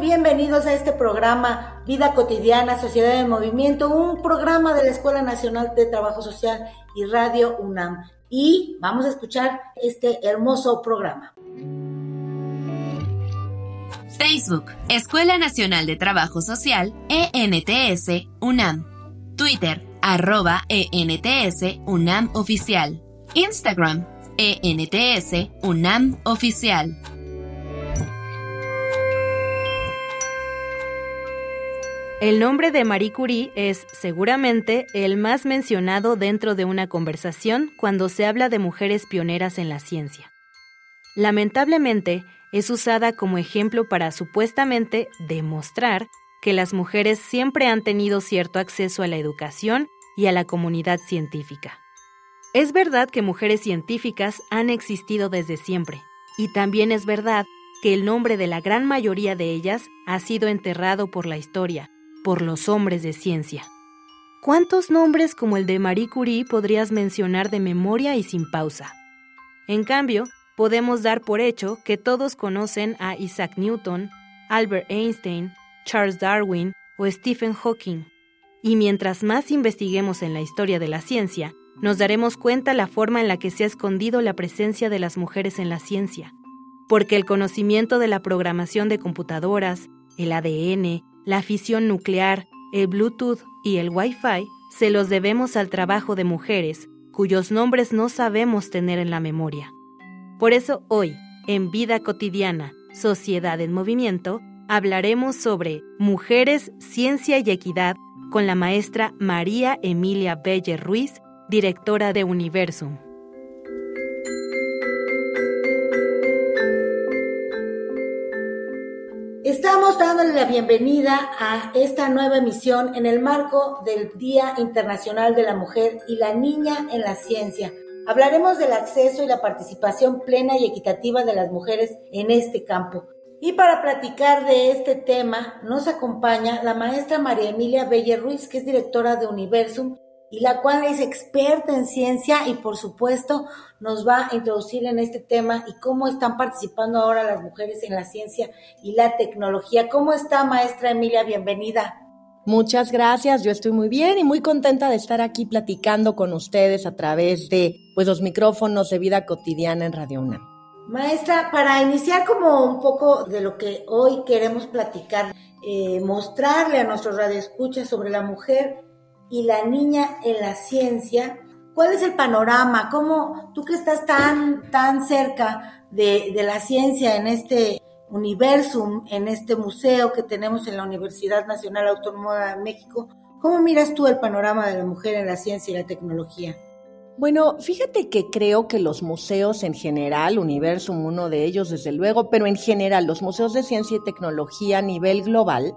Bienvenidos a este programa Vida Cotidiana, Sociedad en Movimiento, un programa de la Escuela Nacional de Trabajo Social y Radio UNAM. Y vamos a escuchar este hermoso programa. Facebook, Escuela Nacional de Trabajo Social, ENTS, UNAM. Twitter, arroba ENTS, UNAM Oficial. Instagram, ENTS, UNAM Oficial. El nombre de Marie Curie es seguramente el más mencionado dentro de una conversación cuando se habla de mujeres pioneras en la ciencia. Lamentablemente, es usada como ejemplo para supuestamente demostrar que las mujeres siempre han tenido cierto acceso a la educación y a la comunidad científica. Es verdad que mujeres científicas han existido desde siempre, y también es verdad que el nombre de la gran mayoría de ellas ha sido enterrado por la historia, por los hombres de ciencia. ¿Cuántos nombres como el de Marie Curie podrías mencionar de memoria y sin pausa? En cambio, podemos dar por hecho que todos conocen a Isaac Newton, Albert Einstein, Charles Darwin o Stephen Hawking. Y mientras más investiguemos en la historia de la ciencia, nos daremos cuenta la forma en la que se ha escondido la presencia de las mujeres en la ciencia. Porque el conocimiento de la programación de computadoras, el ADN, la fisión nuclear, el Bluetooth y el Wi-Fi se los debemos al trabajo de mujeres cuyos nombres no sabemos tener en la memoria. Por eso hoy, en Vida Cotidiana, Sociedad en Movimiento, hablaremos sobre Mujeres, Ciencia y Equidad con la maestra María Emilia Belle Ruiz, directora de Universum. Estamos dándole la bienvenida a esta nueva emisión en el marco del Día Internacional de la Mujer y la Niña en la Ciencia. Hablaremos del acceso y la participación plena y equitativa de las mujeres en este campo. Y para platicar de este tema nos acompaña la maestra María Emilia Belle Ruiz, que es directora de Universum y la cual es experta en ciencia y por supuesto nos va a introducir en este tema y cómo están participando ahora las mujeres en la ciencia y la tecnología. ¿Cómo está maestra Emilia? Bienvenida. Muchas gracias, yo estoy muy bien y muy contenta de estar aquí platicando con ustedes a través de pues, los micrófonos de vida cotidiana en Radio UNAM. Maestra, para iniciar como un poco de lo que hoy queremos platicar, eh, mostrarle a nuestros radioescuchas sobre la mujer y la niña en la ciencia, ¿cuál es el panorama? ¿Cómo tú que estás tan, tan cerca de, de la ciencia en este universum, en este museo que tenemos en la Universidad Nacional Autónoma de México, ¿cómo miras tú el panorama de la mujer en la ciencia y la tecnología? Bueno, fíjate que creo que los museos en general, Universum uno de ellos desde luego, pero en general los museos de ciencia y tecnología a nivel global,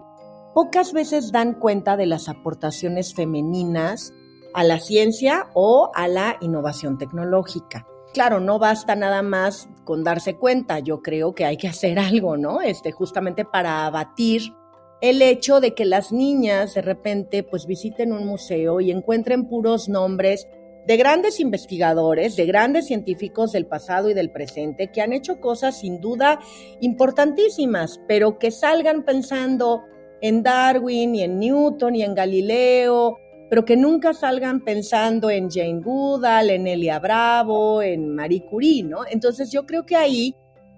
pocas veces dan cuenta de las aportaciones femeninas a la ciencia o a la innovación tecnológica. Claro, no basta nada más con darse cuenta, yo creo que hay que hacer algo, ¿no? Este, justamente para abatir el hecho de que las niñas de repente pues visiten un museo y encuentren puros nombres de grandes investigadores, de grandes científicos del pasado y del presente que han hecho cosas sin duda importantísimas, pero que salgan pensando en Darwin y en Newton y en Galileo, pero que nunca salgan pensando en Jane Goodall, en Elia Bravo, en Marie Curie, ¿no? Entonces yo creo que ahí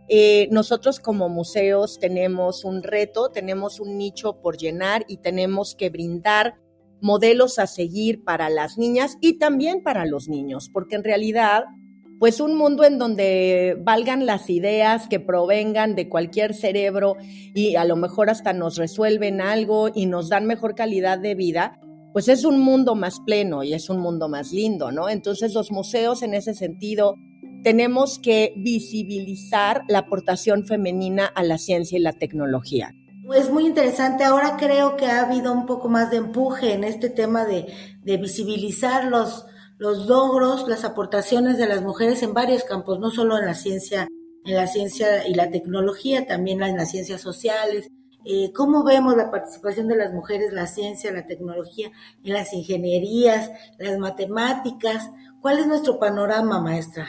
eh, nosotros como museos tenemos un reto, tenemos un nicho por llenar y tenemos que brindar modelos a seguir para las niñas y también para los niños, porque en realidad pues un mundo en donde valgan las ideas que provengan de cualquier cerebro y a lo mejor hasta nos resuelven algo y nos dan mejor calidad de vida, pues es un mundo más pleno y es un mundo más lindo, ¿no? Entonces los museos en ese sentido tenemos que visibilizar la aportación femenina a la ciencia y la tecnología. Es muy interesante. Ahora creo que ha habido un poco más de empuje en este tema de, visibilizar los, los logros, las aportaciones de las mujeres en varios campos, no solo en la ciencia, en la ciencia y la tecnología, también en las ciencias sociales. Eh, ¿Cómo vemos la participación de las mujeres, la ciencia, la tecnología, en las ingenierías, las matemáticas? ¿Cuál es nuestro panorama, maestra?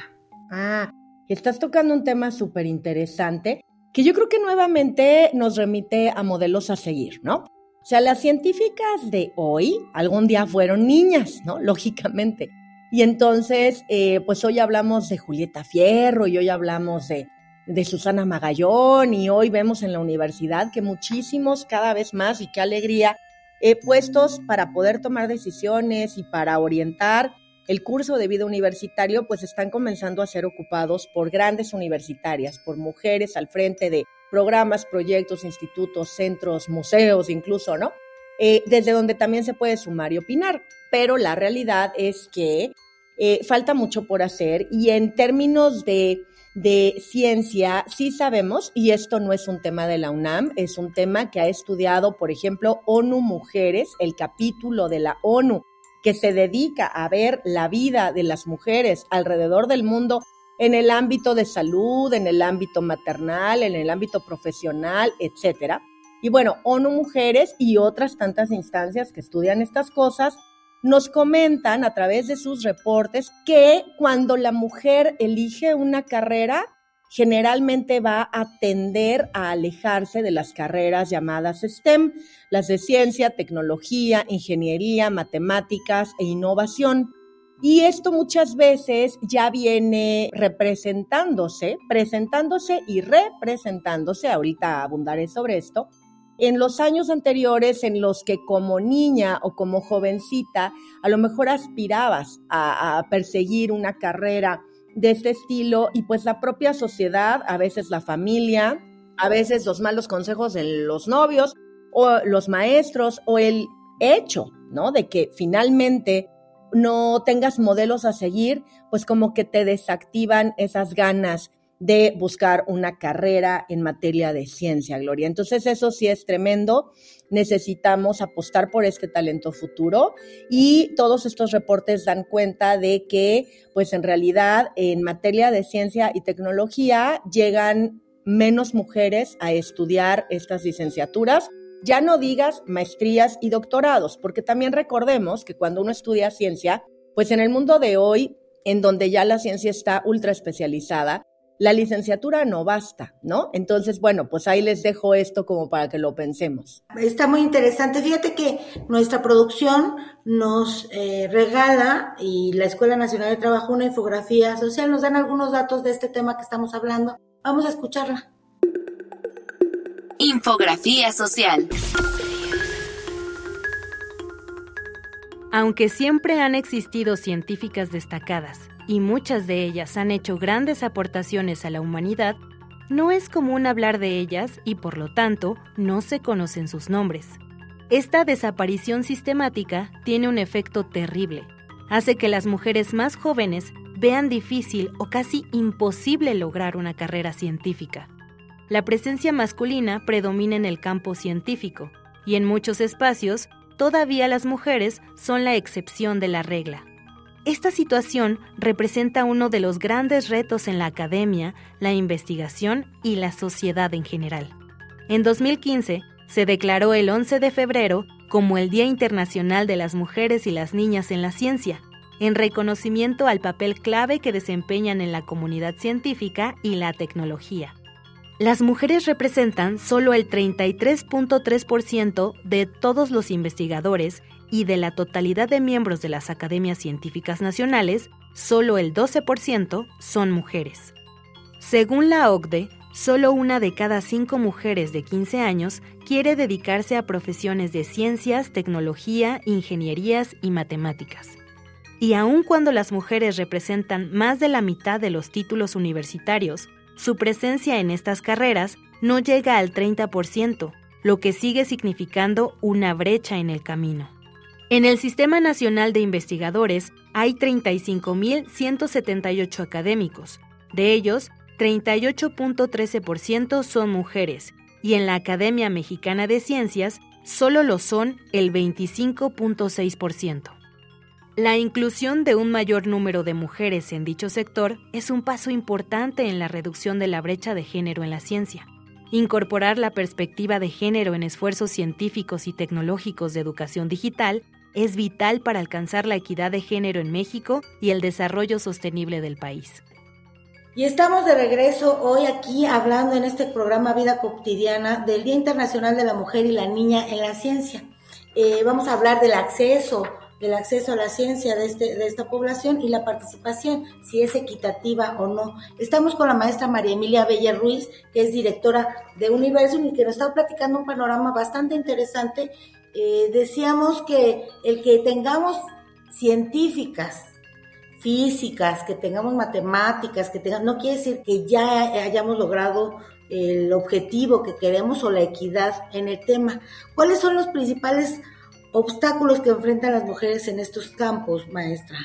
Ah, estás tocando un tema súper interesante que yo creo que nuevamente nos remite a modelos a seguir, ¿no? O sea, las científicas de hoy algún día fueron niñas, ¿no? Lógicamente. Y entonces, eh, pues hoy hablamos de Julieta Fierro y hoy hablamos de, de Susana Magallón y hoy vemos en la universidad que muchísimos, cada vez más, y qué alegría, eh, puestos para poder tomar decisiones y para orientar el curso de vida universitario, pues están comenzando a ser ocupados por grandes universitarias, por mujeres al frente de programas, proyectos, institutos, centros, museos incluso, ¿no? Eh, desde donde también se puede sumar y opinar. Pero la realidad es que eh, falta mucho por hacer y en términos de, de ciencia sí sabemos, y esto no es un tema de la UNAM, es un tema que ha estudiado, por ejemplo, ONU Mujeres, el capítulo de la ONU que se dedica a ver la vida de las mujeres alrededor del mundo en el ámbito de salud, en el ámbito maternal, en el ámbito profesional, etcétera. Y bueno, ONU Mujeres y otras tantas instancias que estudian estas cosas nos comentan a través de sus reportes que cuando la mujer elige una carrera, generalmente va a tender a alejarse de las carreras llamadas STEM, las de ciencia, tecnología, ingeniería, matemáticas e innovación. Y esto muchas veces ya viene representándose, presentándose y representándose, ahorita abundaré sobre esto, en los años anteriores en los que como niña o como jovencita a lo mejor aspirabas a, a perseguir una carrera de este estilo y pues la propia sociedad, a veces la familia, a veces los malos consejos de los novios o los maestros o el hecho, ¿no? De que finalmente no tengas modelos a seguir, pues como que te desactivan esas ganas de buscar una carrera en materia de ciencia, Gloria. Entonces eso sí es tremendo. Necesitamos apostar por este talento futuro y todos estos reportes dan cuenta de que, pues en realidad, en materia de ciencia y tecnología llegan menos mujeres a estudiar estas licenciaturas. Ya no digas maestrías y doctorados, porque también recordemos que cuando uno estudia ciencia, pues en el mundo de hoy, en donde ya la ciencia está ultra especializada, la licenciatura no basta, ¿no? Entonces, bueno, pues ahí les dejo esto como para que lo pensemos. Está muy interesante. Fíjate que nuestra producción nos eh, regala y la Escuela Nacional de Trabajo una infografía social. Nos dan algunos datos de este tema que estamos hablando. Vamos a escucharla. Infografía social. Aunque siempre han existido científicas destacadas y muchas de ellas han hecho grandes aportaciones a la humanidad, no es común hablar de ellas y por lo tanto no se conocen sus nombres. Esta desaparición sistemática tiene un efecto terrible. Hace que las mujeres más jóvenes vean difícil o casi imposible lograr una carrera científica. La presencia masculina predomina en el campo científico y en muchos espacios todavía las mujeres son la excepción de la regla. Esta situación representa uno de los grandes retos en la academia, la investigación y la sociedad en general. En 2015, se declaró el 11 de febrero como el Día Internacional de las Mujeres y las Niñas en la Ciencia, en reconocimiento al papel clave que desempeñan en la comunidad científica y la tecnología. Las mujeres representan solo el 33.3% de todos los investigadores y de la totalidad de miembros de las academias científicas nacionales, solo el 12% son mujeres. Según la OCDE, solo una de cada cinco mujeres de 15 años quiere dedicarse a profesiones de ciencias, tecnología, ingenierías y matemáticas. Y aun cuando las mujeres representan más de la mitad de los títulos universitarios, su presencia en estas carreras no llega al 30%, lo que sigue significando una brecha en el camino. En el Sistema Nacional de Investigadores hay 35.178 académicos. De ellos, 38.13% son mujeres y en la Academia Mexicana de Ciencias solo lo son el 25.6%. La inclusión de un mayor número de mujeres en dicho sector es un paso importante en la reducción de la brecha de género en la ciencia. Incorporar la perspectiva de género en esfuerzos científicos y tecnológicos de educación digital es vital para alcanzar la equidad de género en México y el desarrollo sostenible del país. Y estamos de regreso hoy aquí hablando en este programa Vida Cotidiana del Día Internacional de la Mujer y la Niña en la Ciencia. Eh, vamos a hablar del acceso el acceso a la ciencia de, este, de esta población y la participación, si es equitativa o no. Estamos con la maestra María Emilia Bella Ruiz, que es directora de Universum y que nos está platicando un panorama bastante interesante. Eh, decíamos que el que tengamos científicas, físicas, que tengamos matemáticas, que tengamos, no quiere decir que ya hayamos logrado el objetivo que queremos o la equidad en el tema. ¿Cuáles son los principales obstáculos que enfrentan las mujeres en estos campos, maestra?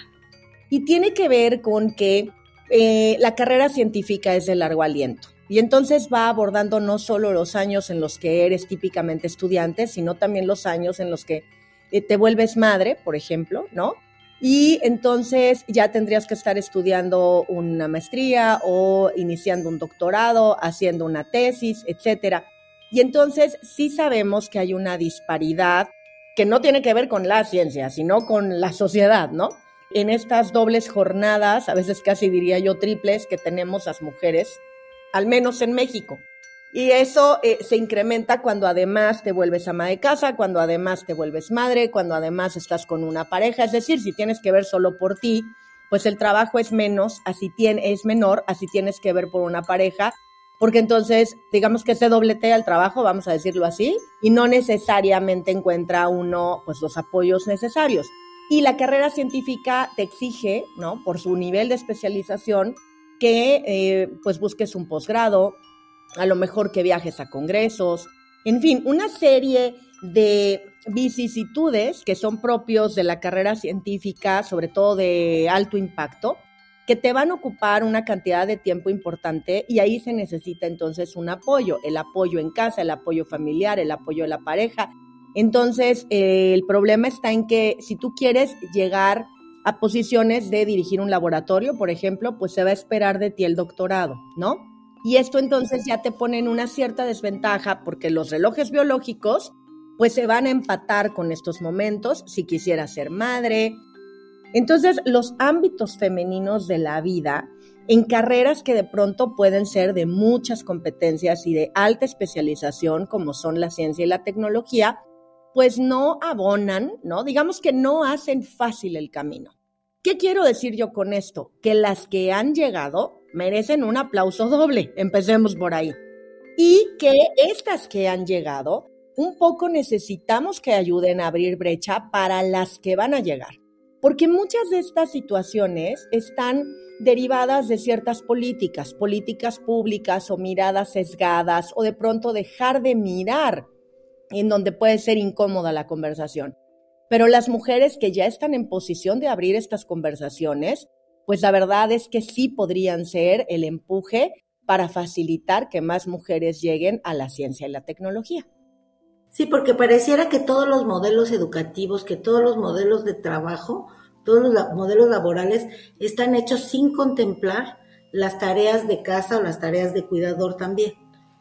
Y tiene que ver con que eh, la carrera científica es de largo aliento. Y entonces va abordando no solo los años en los que eres típicamente estudiante, sino también los años en los que eh, te vuelves madre, por ejemplo, ¿no? Y entonces ya tendrías que estar estudiando una maestría o iniciando un doctorado, haciendo una tesis, etcétera. Y entonces sí sabemos que hay una disparidad que no tiene que ver con la ciencia, sino con la sociedad, ¿no? En estas dobles jornadas, a veces casi diría yo triples, que tenemos las mujeres, al menos en México. Y eso eh, se incrementa cuando además te vuelves ama de casa, cuando además te vuelves madre, cuando además estás con una pareja. Es decir, si tienes que ver solo por ti, pues el trabajo es menos, así tiene, es menor, así tienes que ver por una pareja porque entonces digamos que se dobletea el trabajo, vamos a decirlo así, y no necesariamente encuentra uno pues los apoyos necesarios. Y la carrera científica te exige, ¿no? Por su nivel de especialización, que eh, pues busques un posgrado, a lo mejor que viajes a congresos, en fin, una serie de vicisitudes que son propios de la carrera científica, sobre todo de alto impacto, que te van a ocupar una cantidad de tiempo importante y ahí se necesita entonces un apoyo, el apoyo en casa, el apoyo familiar, el apoyo de la pareja. Entonces, eh, el problema está en que si tú quieres llegar a posiciones de dirigir un laboratorio, por ejemplo, pues se va a esperar de ti el doctorado, ¿no? Y esto entonces ya te pone en una cierta desventaja porque los relojes biológicos pues se van a empatar con estos momentos si quisieras ser madre, entonces, los ámbitos femeninos de la vida en carreras que de pronto pueden ser de muchas competencias y de alta especialización, como son la ciencia y la tecnología, pues no abonan, ¿no? Digamos que no hacen fácil el camino. ¿Qué quiero decir yo con esto? Que las que han llegado merecen un aplauso doble, empecemos por ahí. Y que estas que han llegado, un poco necesitamos que ayuden a abrir brecha para las que van a llegar porque muchas de estas situaciones están derivadas de ciertas políticas, políticas públicas o miradas sesgadas o de pronto dejar de mirar en donde puede ser incómoda la conversación. Pero las mujeres que ya están en posición de abrir estas conversaciones, pues la verdad es que sí podrían ser el empuje para facilitar que más mujeres lleguen a la ciencia y la tecnología. Sí, porque pareciera que todos los modelos educativos, que todos los modelos de trabajo, todos los modelos laborales están hechos sin contemplar las tareas de casa o las tareas de cuidador también.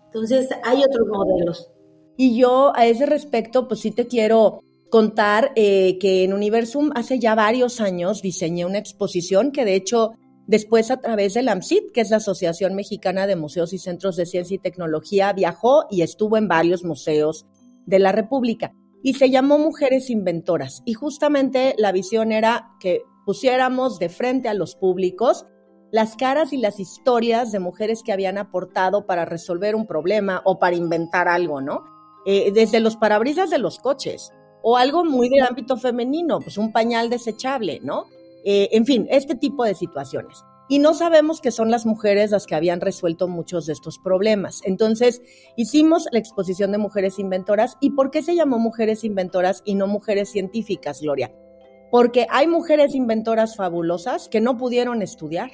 Entonces, hay otros modelos. Y yo a ese respecto, pues sí te quiero contar eh, que en Universum hace ya varios años diseñé una exposición que de hecho después a través del AMCIT, que es la Asociación Mexicana de Museos y Centros de Ciencia y Tecnología, viajó y estuvo en varios museos de la República y se llamó Mujeres Inventoras. Y justamente la visión era que pusiéramos de frente a los públicos las caras y las historias de mujeres que habían aportado para resolver un problema o para inventar algo, ¿no? Eh, desde los parabrisas de los coches o algo muy del ámbito femenino, pues un pañal desechable, ¿no? Eh, en fin, este tipo de situaciones. Y no sabemos que son las mujeres las que habían resuelto muchos de estos problemas. Entonces, hicimos la exposición de mujeres inventoras. ¿Y por qué se llamó mujeres inventoras y no mujeres científicas, Gloria? Porque hay mujeres inventoras fabulosas que no pudieron estudiar,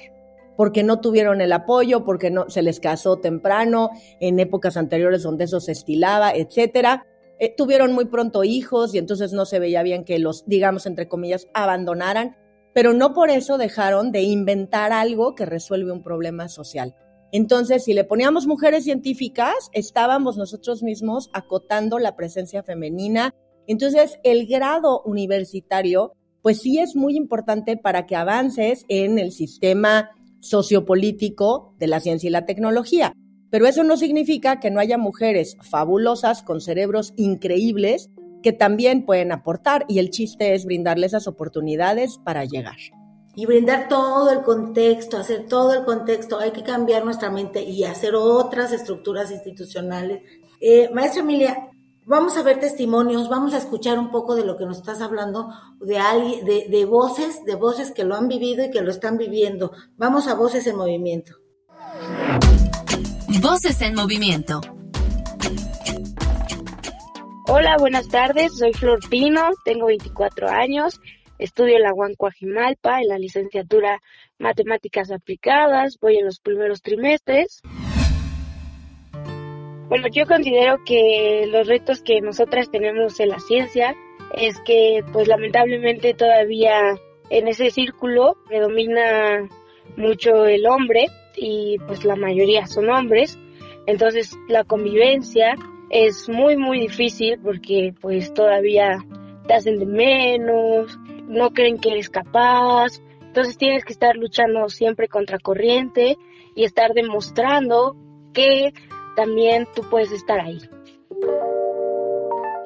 porque no tuvieron el apoyo, porque no se les casó temprano, en épocas anteriores donde eso se estilaba, etcétera. Eh, tuvieron muy pronto hijos y entonces no se veía bien que los, digamos, entre comillas, abandonaran pero no por eso dejaron de inventar algo que resuelve un problema social. Entonces, si le poníamos mujeres científicas, estábamos nosotros mismos acotando la presencia femenina. Entonces, el grado universitario, pues sí es muy importante para que avances en el sistema sociopolítico de la ciencia y la tecnología. Pero eso no significa que no haya mujeres fabulosas con cerebros increíbles que también pueden aportar y el chiste es brindarles esas oportunidades para llegar. Y brindar todo el contexto, hacer todo el contexto. Hay que cambiar nuestra mente y hacer otras estructuras institucionales. Eh, maestra Emilia, vamos a ver testimonios, vamos a escuchar un poco de lo que nos estás hablando, de, de, de voces, de voces que lo han vivido y que lo están viviendo. Vamos a Voces en Movimiento. Voces en Movimiento. Hola, buenas tardes. Soy Flor Pino, tengo 24 años, estudio en la Huancuajimalpa en la licenciatura Matemáticas Aplicadas, voy en los primeros trimestres. Bueno, yo considero que los retos que nosotras tenemos en la ciencia es que, pues lamentablemente todavía en ese círculo predomina mucho el hombre y pues la mayoría son hombres. Entonces la convivencia es muy muy difícil porque pues todavía te hacen de menos, no creen que eres capaz, entonces tienes que estar luchando siempre contra corriente y estar demostrando que también tú puedes estar ahí.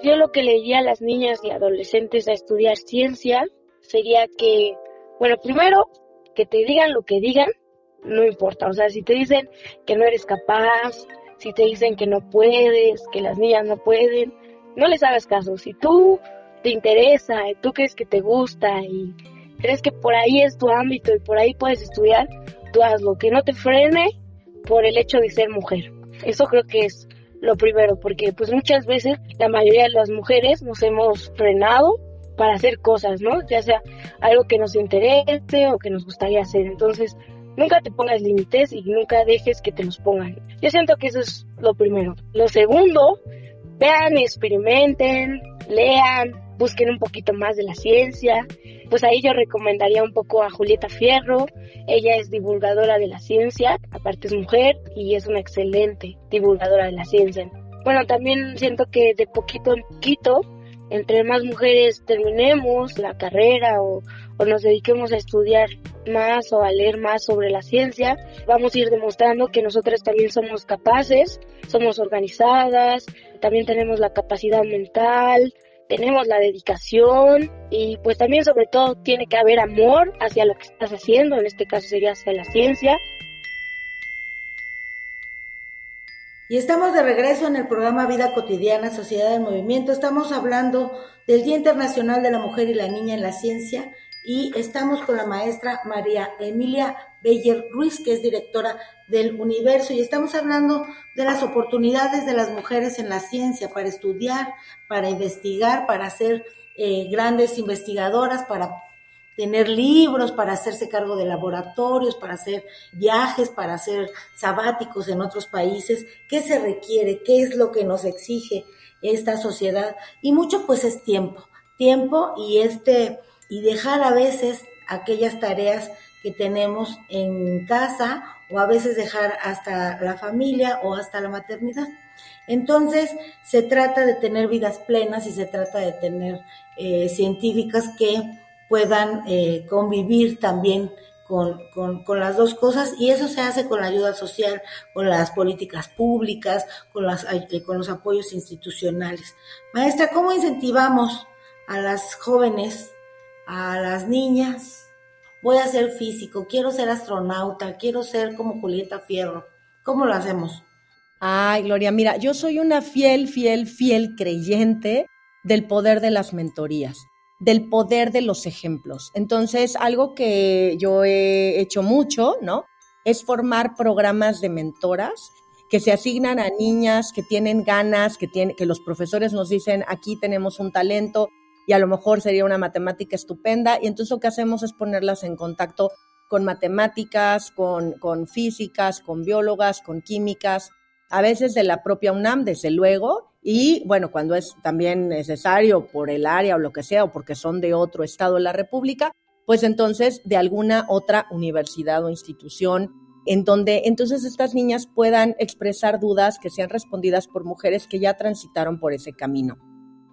Yo lo que le a las niñas y adolescentes a estudiar ciencia sería que, bueno, primero, que te digan lo que digan, no importa, o sea, si te dicen que no eres capaz, si te dicen que no puedes, que las niñas no pueden, no les hagas caso. Si tú te interesa, tú crees que te gusta y crees que por ahí es tu ámbito y por ahí puedes estudiar, tú hazlo, que no te frene por el hecho de ser mujer. Eso creo que es lo primero, porque pues muchas veces la mayoría de las mujeres nos hemos frenado para hacer cosas, ¿no? Ya sea algo que nos interese o que nos gustaría hacer. Entonces, Nunca te pongas límites y nunca dejes que te los pongan. Yo siento que eso es lo primero. Lo segundo, vean, experimenten, lean, busquen un poquito más de la ciencia. Pues ahí yo recomendaría un poco a Julieta Fierro. Ella es divulgadora de la ciencia, aparte es mujer y es una excelente divulgadora de la ciencia. Bueno, también siento que de poquito en poquito, entre más mujeres terminemos la carrera o, o nos dediquemos a estudiar más o a leer más sobre la ciencia, vamos a ir demostrando que nosotras también somos capaces, somos organizadas, también tenemos la capacidad mental, tenemos la dedicación y pues también sobre todo tiene que haber amor hacia lo que estás haciendo, en este caso sería hacia la ciencia. Y estamos de regreso en el programa Vida Cotidiana, Sociedad del Movimiento. Estamos hablando del Día Internacional de la Mujer y la Niña en la Ciencia y estamos con la maestra María Emilia Beyer Ruiz, que es directora del Universo, y estamos hablando de las oportunidades de las mujeres en la ciencia para estudiar, para investigar, para ser eh, grandes investigadoras, para tener libros, para hacerse cargo de laboratorios, para hacer viajes, para hacer sabáticos en otros países. ¿Qué se requiere? ¿Qué es lo que nos exige esta sociedad? Y mucho pues es tiempo, tiempo y este y dejar a veces aquellas tareas que tenemos en casa o a veces dejar hasta la familia o hasta la maternidad. Entonces, se trata de tener vidas plenas y se trata de tener eh, científicas que puedan eh, convivir también con, con, las dos cosas y eso se hace con la ayuda social, con las políticas públicas, con, las, eh, con los apoyos institucionales. Maestra, ¿cómo incentivamos a las jóvenes a las niñas, voy a ser físico, quiero ser astronauta, quiero ser como Julieta Fierro. ¿Cómo lo hacemos? Ay, Gloria, mira, yo soy una fiel, fiel, fiel creyente del poder de las mentorías. del poder de los ejemplos. Entonces, algo que yo he hecho mucho, ¿no? Es formar programas de mentoras que se asignan a niñas que tienen ganas, que, tienen, que los profesores nos dicen, aquí tenemos un talento y a lo mejor sería una matemática estupenda. Y entonces lo que hacemos es ponerlas en contacto con matemáticas, con, con físicas, con biólogas, con químicas, a veces de la propia UNAM, desde luego, y bueno, cuando es también necesario por el área o lo que sea, o porque son de otro estado de la República, pues entonces de alguna otra universidad o institución en donde entonces estas niñas puedan expresar dudas que sean respondidas por mujeres que ya transitaron por ese camino.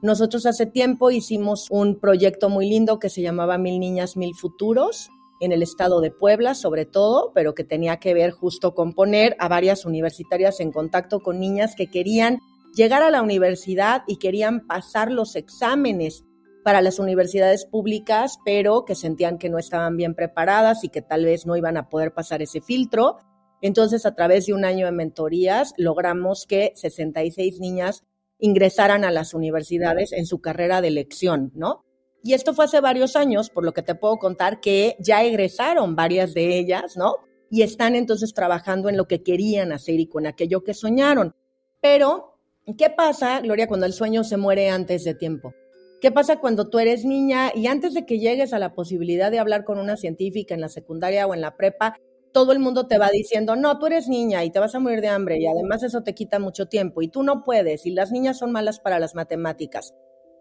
Nosotros hace tiempo hicimos un proyecto muy lindo que se llamaba Mil Niñas, Mil Futuros, en el estado de Puebla sobre todo, pero que tenía que ver justo con poner a varias universitarias en contacto con niñas que querían llegar a la universidad y querían pasar los exámenes para las universidades públicas, pero que sentían que no estaban bien preparadas y que tal vez no iban a poder pasar ese filtro. Entonces, a través de un año de mentorías, logramos que 66 niñas ingresaran a las universidades en su carrera de elección, ¿no? Y esto fue hace varios años, por lo que te puedo contar que ya egresaron varias de ellas, ¿no? Y están entonces trabajando en lo que querían hacer y con aquello que soñaron. Pero, ¿qué pasa, Gloria, cuando el sueño se muere antes de tiempo? ¿Qué pasa cuando tú eres niña y antes de que llegues a la posibilidad de hablar con una científica en la secundaria o en la prepa, todo el mundo te va diciendo, no, tú eres niña y te vas a morir de hambre y además eso te quita mucho tiempo y tú no puedes y las niñas son malas para las matemáticas.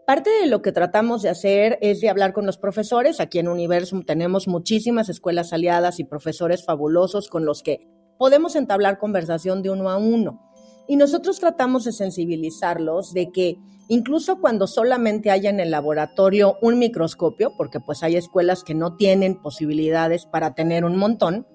Parte de lo que tratamos de hacer es de hablar con los profesores. Aquí en Universum tenemos muchísimas escuelas aliadas y profesores fabulosos con los que podemos entablar conversación de uno a uno. Y nosotros tratamos de sensibilizarlos de que incluso cuando solamente haya en el laboratorio un microscopio, porque pues hay escuelas que no tienen posibilidades para tener un montón,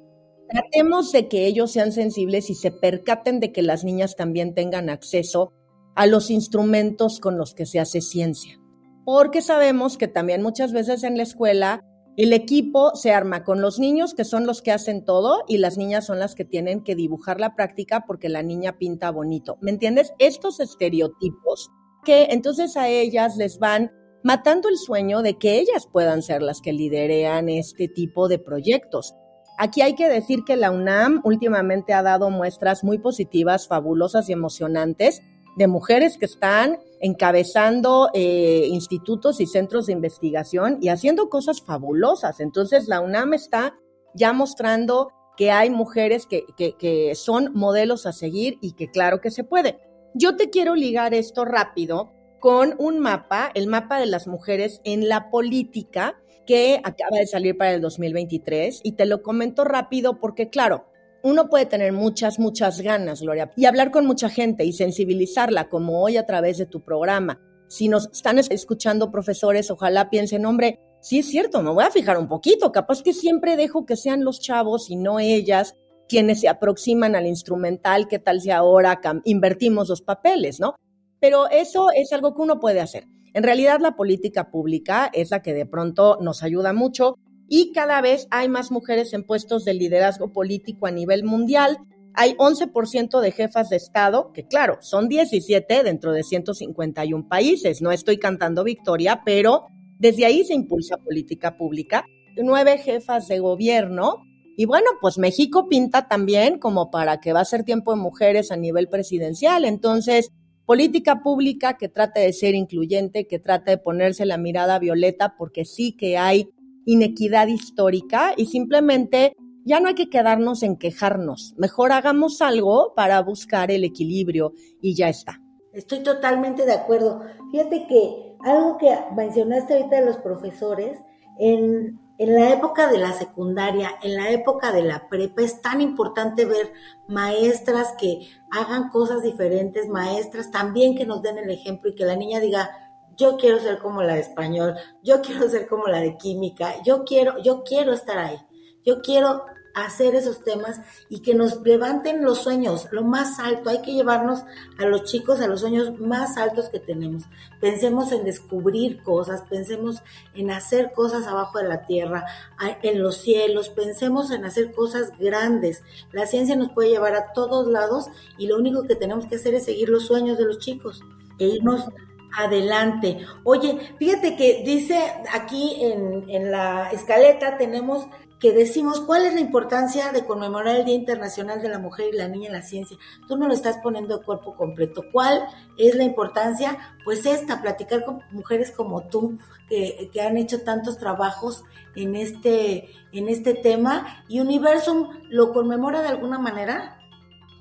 tratemos de que ellos sean sensibles y se percaten de que las niñas también tengan acceso a los instrumentos con los que se hace ciencia. Porque sabemos que también muchas veces en la escuela el equipo se arma con los niños que son los que hacen todo y las niñas son las que tienen que dibujar la práctica porque la niña pinta bonito. ¿Me entiendes? Estos estereotipos que entonces a ellas les van matando el sueño de que ellas puedan ser las que liderean este tipo de proyectos. Aquí hay que decir que la UNAM últimamente ha dado muestras muy positivas, fabulosas y emocionantes de mujeres que están encabezando eh, institutos y centros de investigación y haciendo cosas fabulosas. Entonces, la UNAM está ya mostrando que hay mujeres que, que son modelos a seguir y que claro que se puede. Yo te quiero ligar esto rápido con un mapa, el mapa de las mujeres en la política que acaba de salir para el 2023 y te lo comento rápido porque claro, uno puede tener muchas, muchas ganas, Gloria, y hablar con mucha gente y sensibilizarla, como hoy a través de tu programa. Si nos están escuchando profesores, ojalá piensen, hombre, sí es cierto, me voy a fijar un poquito, capaz que siempre dejo que sean los chavos y no ellas quienes se aproximan al instrumental, qué tal si ahora invertimos los papeles, ¿no? Pero eso es algo que uno puede hacer. En realidad la política pública es la que de pronto nos ayuda mucho y cada vez hay más mujeres en puestos de liderazgo político a nivel mundial. Hay 11% de jefas de Estado, que claro, son 17 dentro de 151 países. No estoy cantando victoria, pero desde ahí se impulsa política pública. Nueve jefas de gobierno. Y bueno, pues México pinta también como para que va a ser tiempo de mujeres a nivel presidencial. Entonces, política pública que trate de ser incluyente, que trate de ponerse la mirada violeta, porque sí que hay inequidad histórica y simplemente ya no hay que quedarnos en quejarnos. Mejor hagamos algo para buscar el equilibrio y ya está. Estoy totalmente de acuerdo. Fíjate que algo que mencionaste ahorita de los profesores, en, en la época de la secundaria, en la época de la prepa, es tan importante ver maestras que hagan cosas diferentes, maestras también que nos den el ejemplo y que la niña diga, yo quiero ser como la de español, yo quiero ser como la de química, yo quiero, yo quiero estar ahí, yo quiero hacer esos temas y que nos levanten los sueños, lo más alto, hay que llevarnos a los chicos a los sueños más altos que tenemos. Pensemos en descubrir cosas, pensemos en hacer cosas abajo de la tierra, en los cielos, pensemos en hacer cosas grandes. La ciencia nos puede llevar a todos lados y lo único que tenemos que hacer es seguir los sueños de los chicos e irnos adelante. Oye, fíjate que dice aquí en, en la escaleta tenemos que decimos cuál es la importancia de conmemorar el Día Internacional de la Mujer y la Niña en la Ciencia. Tú no lo estás poniendo de cuerpo completo. ¿Cuál es la importancia? Pues esta, platicar con mujeres como tú, que, que han hecho tantos trabajos en este, en este tema. ¿Y Universum lo conmemora de alguna manera?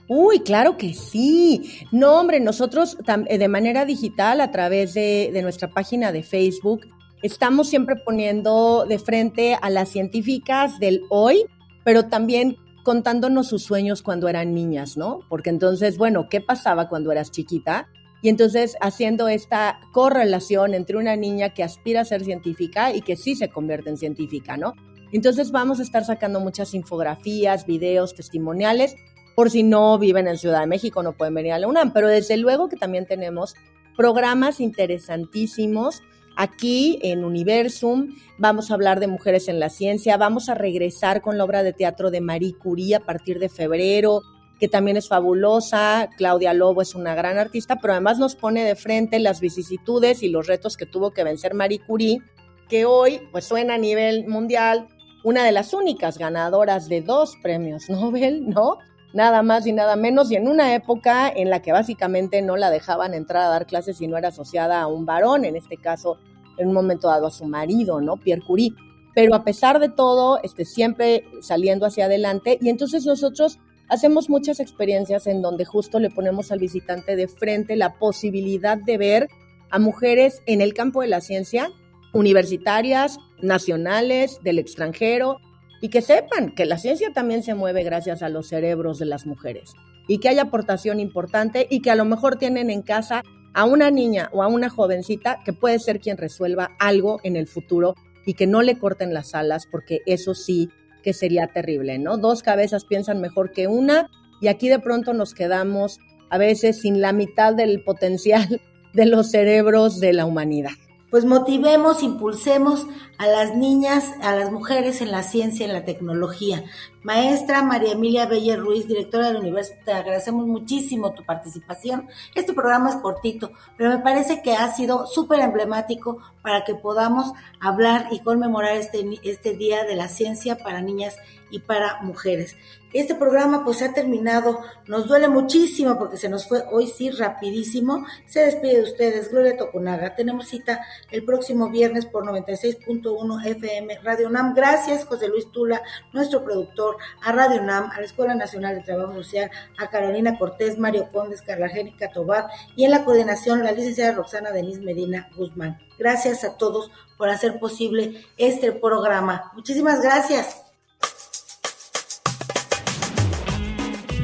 Uy, claro que sí. No, hombre, nosotros eh, de manera digital a través de, de nuestra página de Facebook estamos siempre poniendo de frente a las científicas del hoy, pero también contándonos sus sueños cuando eran niñas, ¿no? Porque entonces, bueno, ¿qué pasaba cuando eras chiquita? Y entonces haciendo esta correlación entre una niña que aspira a ser científica y que sí se convierte en científica, ¿no? Entonces vamos a estar sacando muchas infografías, videos, testimoniales, por si no viven en Ciudad de México, no pueden venir a la UNAM, pero desde luego que también tenemos programas interesantísimos Aquí en Universum vamos a hablar de mujeres en la ciencia, vamos a regresar con la obra de teatro de Marie Curie a partir de febrero, que también es fabulosa. Claudia Lobo es una gran artista, pero además nos pone de frente las vicisitudes y los retos que tuvo que vencer Marie Curie, que hoy pues suena a nivel mundial una de las únicas ganadoras de dos premios Nobel, ¿no? Nada más y nada menos, y en una época en la que básicamente no la dejaban entrar a dar clases si no era asociada a un varón, en este caso en un momento dado a su marido, ¿no? Pierre Curie. Pero a pesar de todo, este, siempre saliendo hacia adelante. Y entonces nosotros hacemos muchas experiencias en donde justo le ponemos al visitante de frente la posibilidad de ver a mujeres en el campo de la ciencia, universitarias, nacionales, del extranjero, y que sepan que la ciencia también se mueve gracias a los cerebros de las mujeres y que hay aportación importante y que a lo mejor tienen en casa a una niña o a una jovencita que puede ser quien resuelva algo en el futuro y que no le corten las alas, porque eso sí que sería terrible, ¿no? Dos cabezas piensan mejor que una y aquí de pronto nos quedamos a veces sin la mitad del potencial de los cerebros de la humanidad pues motivemos, impulsemos a las niñas, a las mujeres en la ciencia, en la tecnología. Maestra María Emilia Belle Ruiz, directora de la universidad, te agradecemos muchísimo tu participación. Este programa es cortito, pero me parece que ha sido súper emblemático para que podamos hablar y conmemorar este, este Día de la Ciencia para Niñas y para Mujeres. Este programa pues ha terminado, nos duele muchísimo porque se nos fue hoy sí rapidísimo. Se despide de ustedes Gloria Tocunaga. Tenemos cita el próximo viernes por 96.1 FM Radio UNAM. Gracias José Luis Tula, nuestro productor, a Radio UNAM, a la Escuela Nacional de Trabajo Social, a Carolina Cortés, Mario Condes, Carla Génica Tobar y en la coordinación la licenciada Roxana Denise Medina Guzmán. Gracias a todos por hacer posible este programa. Muchísimas gracias.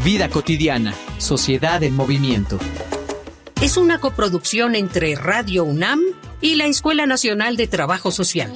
Vida cotidiana, sociedad en movimiento. Es una coproducción entre Radio UNAM y la Escuela Nacional de Trabajo Social.